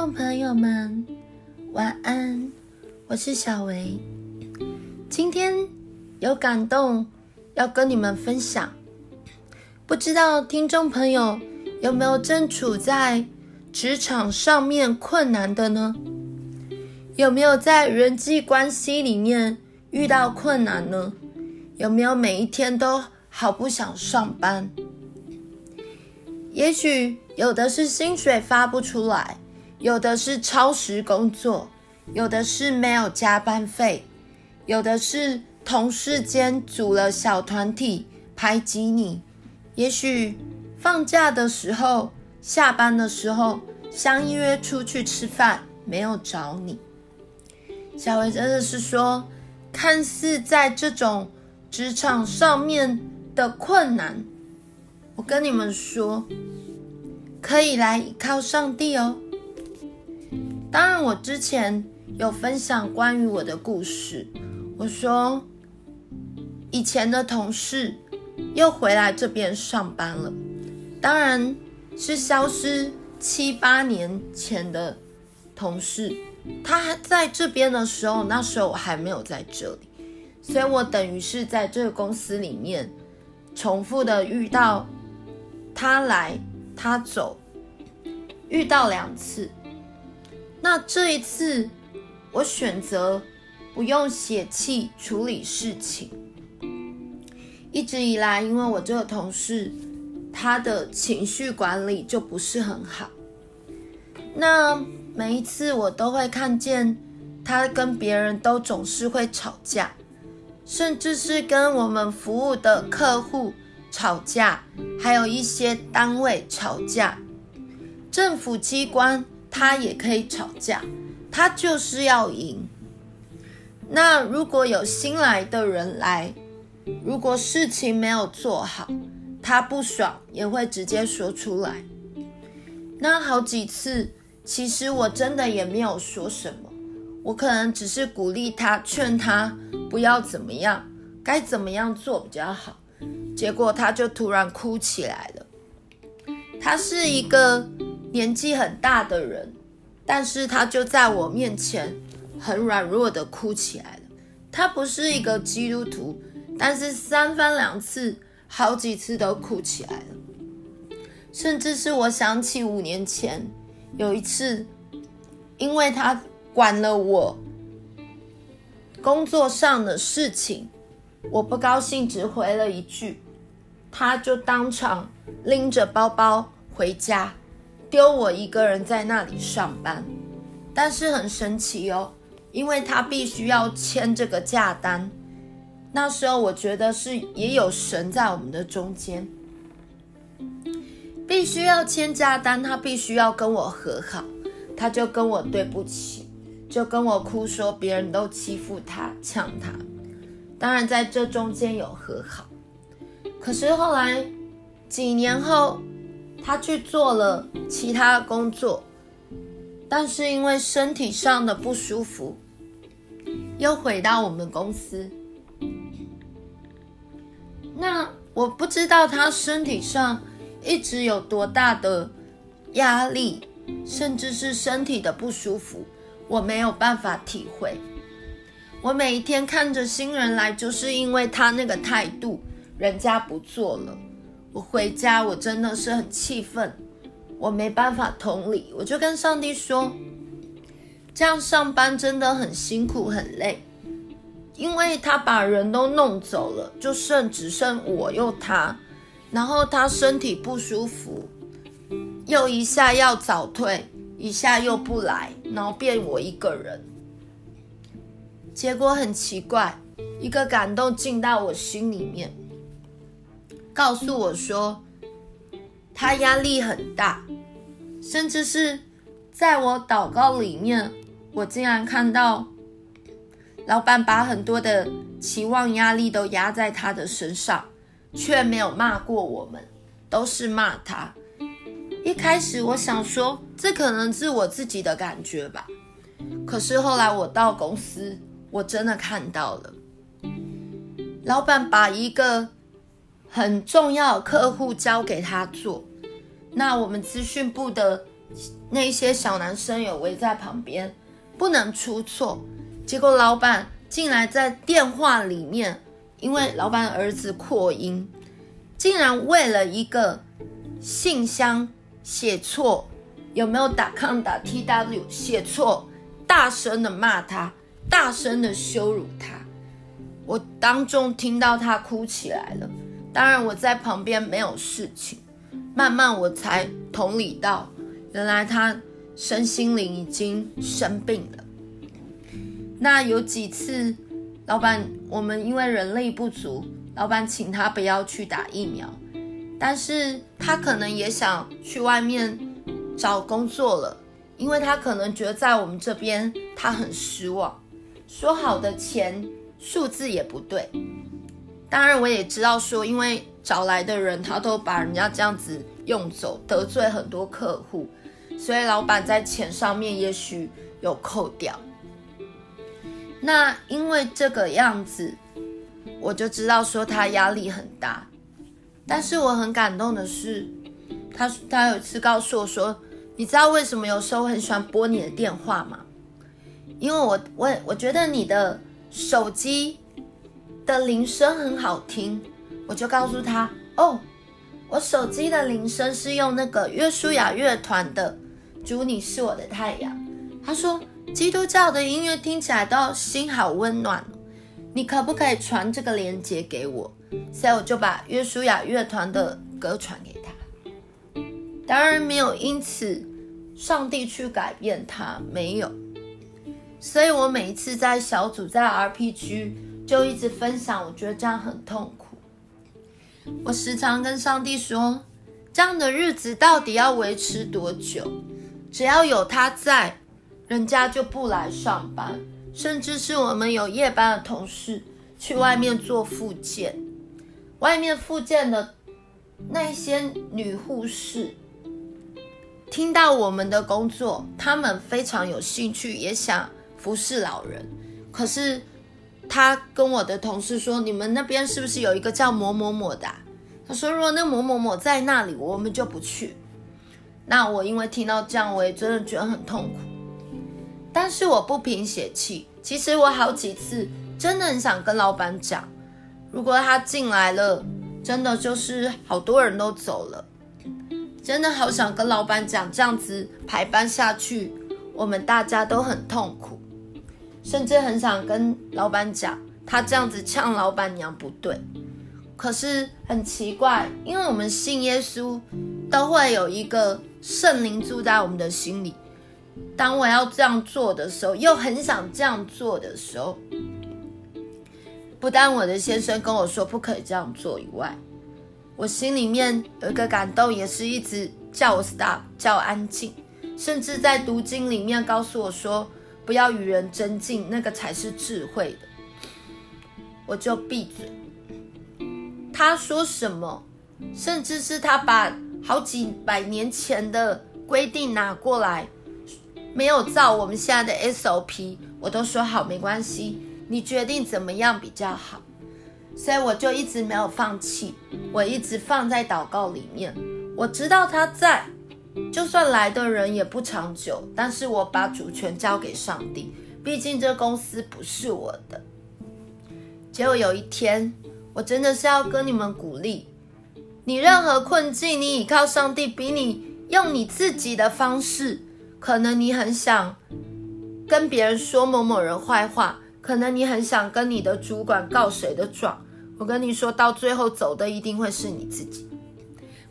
众朋友们，晚安，我是小维。今天有感动要跟你们分享，不知道听众朋友有没有正处在职场上面困难的呢？有没有在人际关系里面遇到困难呢？有没有每一天都好不想上班？也许有的是薪水发不出来，有的是超时工作，有的是没有加班费，有的是同事间组了小团体排挤你。也许放假的时候、下班的时候相约出去吃饭，没有找你。小维真的是说，看似在这种职场上面的困难。我跟你们说，可以来依靠上帝哦。当然，我之前有分享关于我的故事。我说，以前的同事又回来这边上班了，当然是消失七八年前的同事。他还在这边的时候，那时候我还没有在这里，所以我等于是在这个公司里面重复的遇到。他来，他走，遇到两次。那这一次，我选择不用血气处理事情。一直以来，因为我这个同事，他的情绪管理就不是很好。那每一次我都会看见他跟别人都总是会吵架，甚至是跟我们服务的客户。吵架，还有一些单位吵架，政府机关他也可以吵架，他就是要赢。那如果有新来的人来，如果事情没有做好，他不爽也会直接说出来。那好几次，其实我真的也没有说什么，我可能只是鼓励他，劝他不要怎么样，该怎么样做比较好。结果他就突然哭起来了。他是一个年纪很大的人，但是他就在我面前很软弱的哭起来了。他不是一个基督徒，但是三番两次、好几次都哭起来了。甚至是我想起五年前有一次，因为他管了我工作上的事情。我不高兴，只回了一句，他就当场拎着包包回家，丢我一个人在那里上班。但是很神奇哦，因为他必须要签这个假单。那时候我觉得是也有神在我们的中间，必须要签假单，他必须要跟我和好，他就跟我对不起，就跟我哭说别人都欺负他，呛他。当然，在这中间有和好，可是后来几年后，他去做了其他工作，但是因为身体上的不舒服，又回到我们公司。那我不知道他身体上一直有多大的压力，甚至是身体的不舒服，我没有办法体会。我每一天看着新人来，就是因为他那个态度，人家不做了，我回家我真的是很气愤，我没办法同理，我就跟上帝说，这样上班真的很辛苦很累，因为他把人都弄走了，就剩只剩我又他，然后他身体不舒服，又一下要早退，一下又不来，然后变我一个人。结果很奇怪，一个感动进到我心里面，告诉我说，他压力很大，甚至是在我祷告里面，我竟然看到老板把很多的期望压力都压在他的身上，却没有骂过我们，都是骂他。一开始我想说，这可能是我自己的感觉吧，可是后来我到公司。我真的看到了，老板把一个很重要客户交给他做，那我们资讯部的那些小男生有围在旁边，不能出错。结果老板竟然在电话里面，因为老板儿子扩音，竟然为了一个信箱写错，有没有打康打 tw 写错，大声的骂他，大声的羞辱他。我当众听到他哭起来了。当然我在旁边没有事情，慢慢我才同理到，原来他身心灵已经生病了。那有几次，老板我们因为人力不足，老板请他不要去打疫苗，但是他可能也想去外面找工作了，因为他可能觉得在我们这边他很失望，说好的钱数字也不对。当然，我也知道说，因为找来的人他都把人家这样子用走，得罪很多客户，所以老板在钱上面也许有扣掉。那因为这个样子，我就知道说他压力很大。但是我很感动的是，他他有一次告诉我说：“你知道为什么有时候很喜欢拨你的电话吗？因为我我我觉得你的手机。”的铃声很好听，我就告诉他哦，我手机的铃声是用那个约书亚乐团的《主你是我的太阳》。他说基督教的音乐听起来都心好温暖，你可不可以传这个链接给我？所以我就把约书亚乐团的歌传给他。当然没有因此上帝去改变他，没有。所以我每一次在小组在 RPG。就一直分享，我觉得这样很痛苦。我时常跟上帝说，这样的日子到底要维持多久？只要有他在，人家就不来上班，甚至是我们有夜班的同事去外面做复健，外面复健的那些女护士，听到我们的工作，他们非常有兴趣，也想服侍老人，可是。他跟我的同事说：“你们那边是不是有一个叫某某某的？”他说：“如果那某某某在那里，我们就不去。”那我因为听到这样，我也真的觉得很痛苦。但是我不凭血气，其实我好几次真的很想跟老板讲，如果他进来了，真的就是好多人都走了，真的好想跟老板讲，这样子排班下去，我们大家都很痛苦。甚至很想跟老板讲，他这样子呛老板娘不对。可是很奇怪，因为我们信耶稣，都会有一个圣灵住在我们的心里。当我要这样做的时候，又很想这样做的时候，不但我的先生跟我说不可以这样做以外，我心里面有一个感动，也是一直叫我 stop，叫我安静，甚至在读经里面告诉我说。不要与人争竞，那个才是智慧的。我就闭嘴。他说什么，甚至是他把好几百年前的规定拿过来，没有照我们现在的 SOP，我都说好，没关系，你决定怎么样比较好。所以我就一直没有放弃，我一直放在祷告里面。我知道他在。就算来的人也不长久，但是我把主权交给上帝，毕竟这公司不是我的。结果有一天，我真的是要跟你们鼓励，你任何困境，你依靠上帝，比你用你自己的方式，可能你很想跟别人说某某人坏话，可能你很想跟你的主管告谁的状，我跟你说到最后走的一定会是你自己，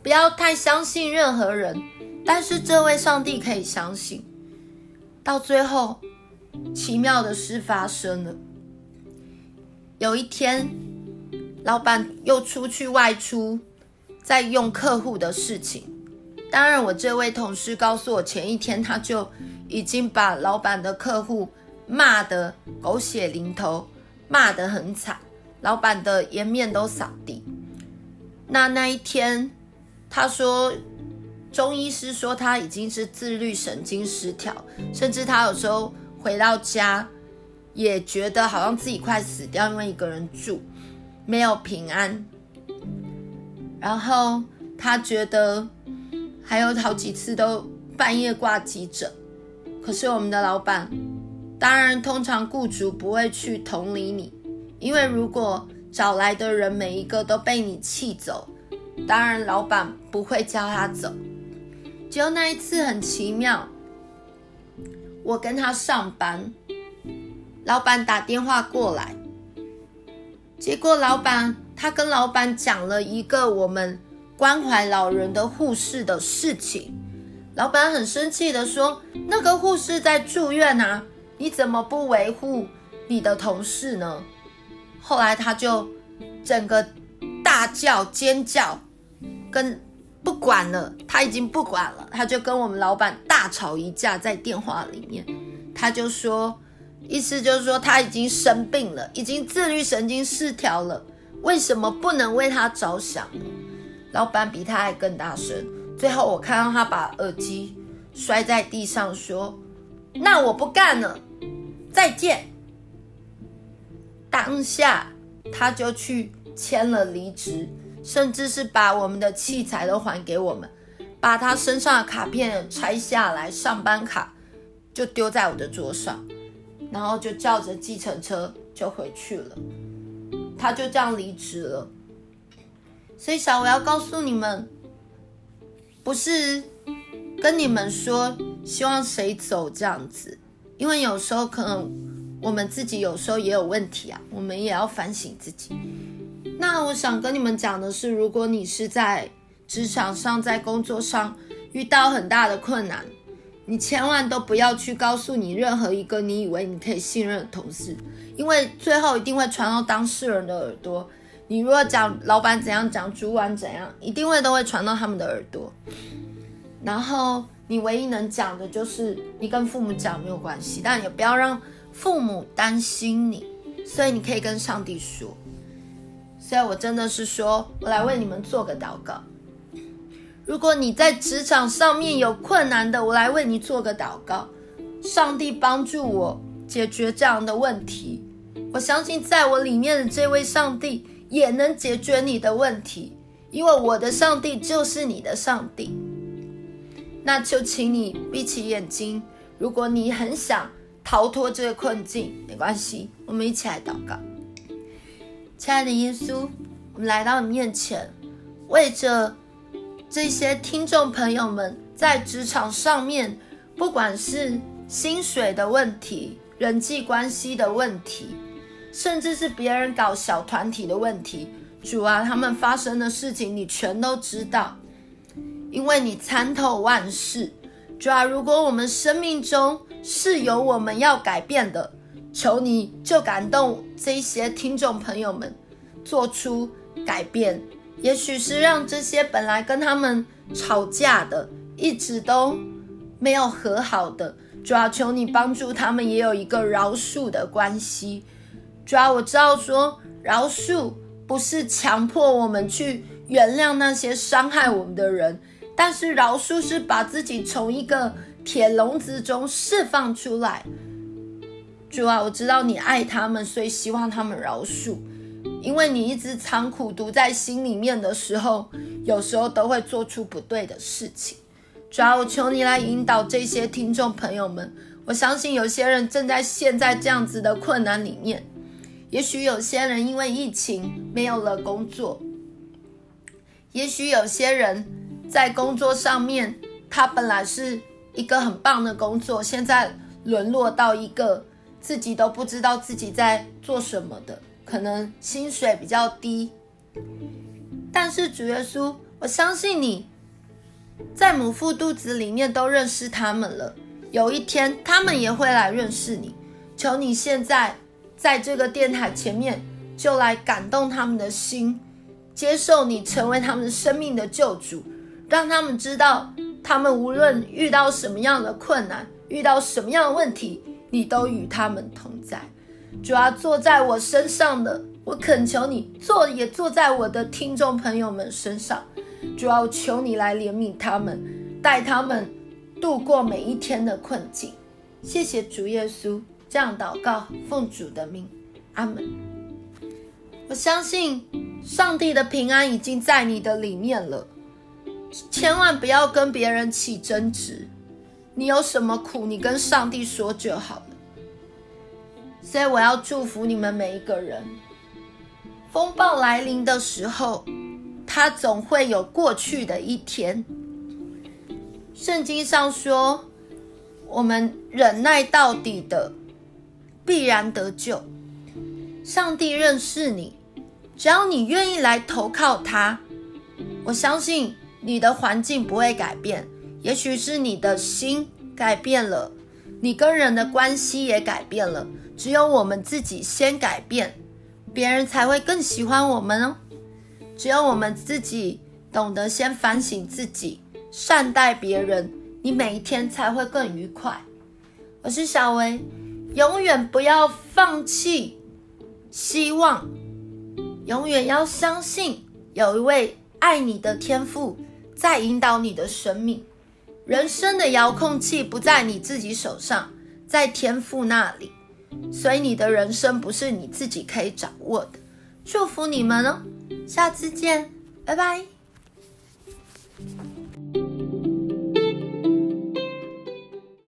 不要太相信任何人。但是这位上帝可以相信，到最后，奇妙的事发生了。有一天，老板又出去外出，在用客户的事情。当然，我这位同事告诉我，前一天他就已经把老板的客户骂得狗血淋头，骂得很惨，老板的颜面都扫地。那那一天，他说。中医师说他已经是自律神经失调，甚至他有时候回到家也觉得好像自己快死掉，因为一个人住没有平安。然后他觉得还有好几次都半夜挂急诊。可是我们的老板，当然通常雇主不会去同理你，因为如果找来的人每一个都被你气走，当然老板不会叫他走。只有那一次很奇妙，我跟他上班，老板打电话过来，结果老板他跟老板讲了一个我们关怀老人的护士的事情。老板很生气的说：“那个护士在住院啊，你怎么不维护你的同事呢？”后来他就整个大叫尖叫，跟不管了，他已经不管了，他就跟我们老板大吵一架在电话里面。他就说，意思就是说他已经生病了，已经自律神经失调了，为什么不能为他着想呢？老板比他还更大声。最后我看到他把耳机摔在地上，说：“那我不干了，再见。”当下他就去签了离职，甚至是把我们的器材都还给我们，把他身上的卡片拆下来，上班卡就丢在我的桌上，然后就叫着计程车就回去了。他就这样离职了。所以小我要告诉你们。不是跟你们说希望谁走这样子，因为有时候可能我们自己有时候也有问题啊，我们也要反省自己。那我想跟你们讲的是，如果你是在职场上、在工作上遇到很大的困难，你千万都不要去告诉你任何一个你以为你可以信任的同事，因为最后一定会传到当事人的耳朵。你如果讲老板怎样，讲主管怎样，一定会都会传到他们的耳朵。然后你唯一能讲的就是你跟父母讲没有关系，但也不要让父母担心你。所以你可以跟上帝说。所以我真的是说，我来为你们做个祷告。如果你在职场上面有困难的，我来为你做个祷告。上帝帮助我解决这样的问题。我相信在我里面的这位上帝。也能解决你的问题，因为我的上帝就是你的上帝。那就请你闭起眼睛，如果你很想逃脱这个困境，没关系，我们一起来祷告。亲爱的耶稣，我们来到你面前，为着这些听众朋友们在职场上面，不管是薪水的问题、人际关系的问题。甚至是别人搞小团体的问题，主啊，他们发生的事情你全都知道，因为你参透万事。主啊，如果我们生命中是有我们要改变的，求你就感动这些听众朋友们做出改变。也许是让这些本来跟他们吵架的，一直都没有和好的，主要，求你帮助他们也有一个饶恕的关系。主要我知道说饶恕不是强迫我们去原谅那些伤害我们的人，但是饶恕是把自己从一个铁笼子中释放出来。主啊，我知道你爱他们，所以希望他们饶恕，因为你一直藏苦毒在心里面的时候，有时候都会做出不对的事情。主啊，我求你来引导这些听众朋友们，我相信有些人正在陷在这样子的困难里面。也许有些人因为疫情没有了工作，也许有些人在工作上面，他本来是一个很棒的工作，现在沦落到一个自己都不知道自己在做什么的，可能薪水比较低。但是主耶稣，我相信你在母腹肚子里面都认识他们了，有一天他们也会来认识你。求你现在。在这个电台前面，就来感动他们的心，接受你成为他们生命的救主，让他们知道，他们无论遇到什么样的困难，遇到什么样的问题，你都与他们同在。主啊，坐在我身上的，我恳求你坐，也坐在我的听众朋友们身上。主啊，我求你来怜悯他们，带他们度过每一天的困境。谢谢主耶稣。这样祷告，奉主的名，阿门。我相信上帝的平安已经在你的里面了，千万不要跟别人起争执，你有什么苦，你跟上帝说就好了。所以我要祝福你们每一个人。风暴来临的时候，它总会有过去的一天。圣经上说，我们忍耐到底的，必然得救。上帝认识你，只要你愿意来投靠他，我相信你的环境不会改变。也许是你的心改变了，你跟人的关系也改变了。只有我们自己先改变，别人才会更喜欢我们哦。只有我们自己懂得先反省自己，善待别人，你每一天才会更愉快。我是小薇，永远不要放弃希望，永远要相信有一位爱你的天父在引导你的生命。人生的遥控器不在你自己手上在天赋那里。所以你的人生不是你自己可以掌握的。祝福你们哦。下次见拜拜。